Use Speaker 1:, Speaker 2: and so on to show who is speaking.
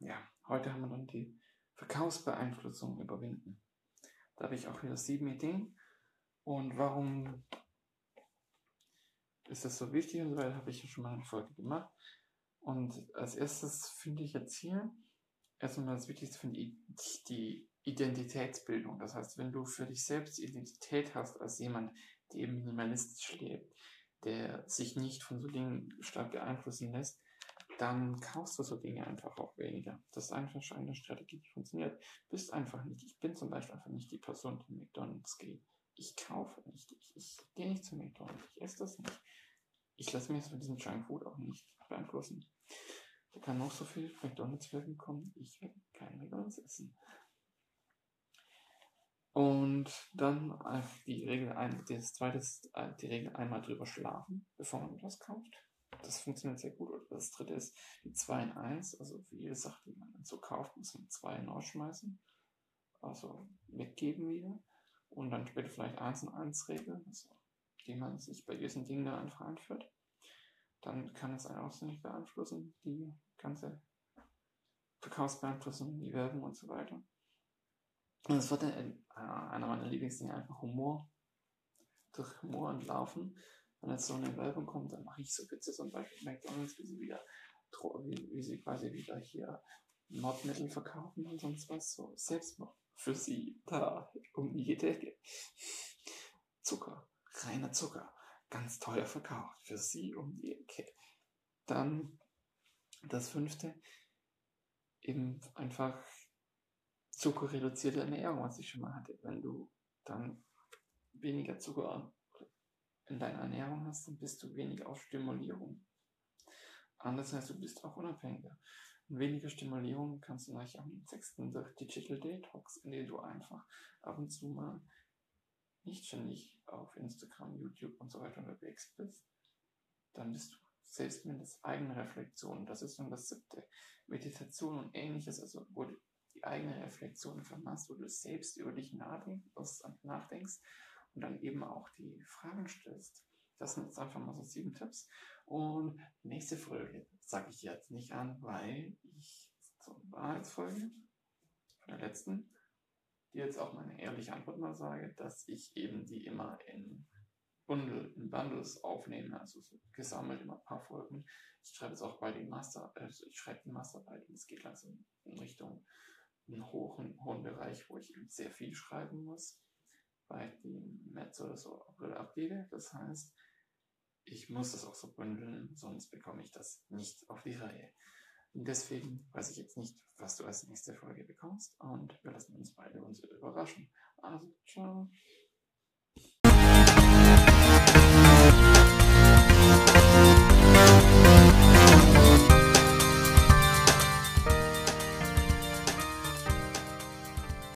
Speaker 1: ja, heute haben wir dann die Verkaufsbeeinflussung überwinden. Da habe ich auch wieder sieben Ideen. Und warum ist das so wichtig und so weiter, habe ich ja schon mal eine Folge gemacht. Und als erstes finde ich jetzt hier, erstmal das Wichtigste finde ich die Identitätsbildung. Das heißt, wenn du für dich selbst Identität hast als jemand, der eben minimalistisch lebt, der sich nicht von so Dingen stark beeinflussen lässt, dann kaufst du so Dinge einfach auch weniger. Das ist einfach schon eine Strategie, die funktioniert. Bist einfach nicht, ich bin zum Beispiel einfach nicht die Person, die McDonalds geht. Ich kaufe nicht, ich, ich gehe nicht zu McDonalds, ich esse das nicht. Ich lasse mich von diesem Junkfood auch nicht beeinflussen. Da kann noch so viel McDonalds-Werbung kommen, ich werde kein McDonalds essen. Und dann die Regel ein, das zweite äh, die Regel einmal drüber schlafen, bevor man etwas kauft. Das funktioniert sehr gut. Oder das dritte ist die 2 in 1. Also für jede Sache, die man dann so kauft, muss man 2 hinausschmeißen. Also weggeben wieder. Und dann später vielleicht 1 in 1 Regeln, also, die man sich bei diesen Dingen dann einfach einführt. Dann kann es einen auch so nicht beeinflussen, die ganze Verkaufsbeeinflussung, die Werbung und so weiter. Und das war dann einer meiner Lieblingsdinge, einfach Humor. Durch Humor entlaufen. Wenn jetzt so eine Werbung kommt, dann mache ich so Witze, zum Beispiel McDonalds, wie sie wieder, wie, wie sie quasi wieder hier Mordmittel verkaufen und sonst was, so Selbstmord für sie da um jede Ecke. Zucker, reiner Zucker, ganz teuer verkauft, für sie um die Ecke. Dann das fünfte, eben einfach zuckerreduzierte Ernährung, was ich schon mal hatte. Wenn du dann weniger Zucker in deiner Ernährung hast, dann bist du weniger auf Stimulierung. Anders heißt, du bist auch unabhängiger. Und weniger Stimulierung kannst du natürlich am sechsten durch Digital Detox, indem du einfach ab und zu mal nicht ständig auf Instagram, YouTube und so weiter unterwegs bist. Dann bist du selbst mit eigene Reflexion. Das ist dann das siebte. Meditation und ähnliches, also wo du die eigene Reflexion vermachst, wo du selbst über dich nachdenkst und dann eben auch die Fragen stellst. Das sind jetzt einfach mal so sieben Tipps. Und nächste Folge sage ich jetzt nicht an, weil ich zur Wahrheitsfolge der letzten, die jetzt auch meine ehrliche Antwort mal sage, dass ich eben die immer in Bundle, in Bundles aufnehme, also so gesammelt immer ein paar Folgen. Ich schreibe jetzt auch bei den Master, also ich schreibe die Masterarbeit und es geht langsam in Richtung einen hohen, hohen Bereich, wo ich eben sehr viel schreiben muss, weil ich die März oder so April abgebe. Das heißt, ich muss das auch so bündeln, sonst bekomme ich das nicht auf die Reihe. Und deswegen weiß ich jetzt nicht, was du als nächste Folge bekommst und wir lassen uns beide uns überraschen. Also, ciao.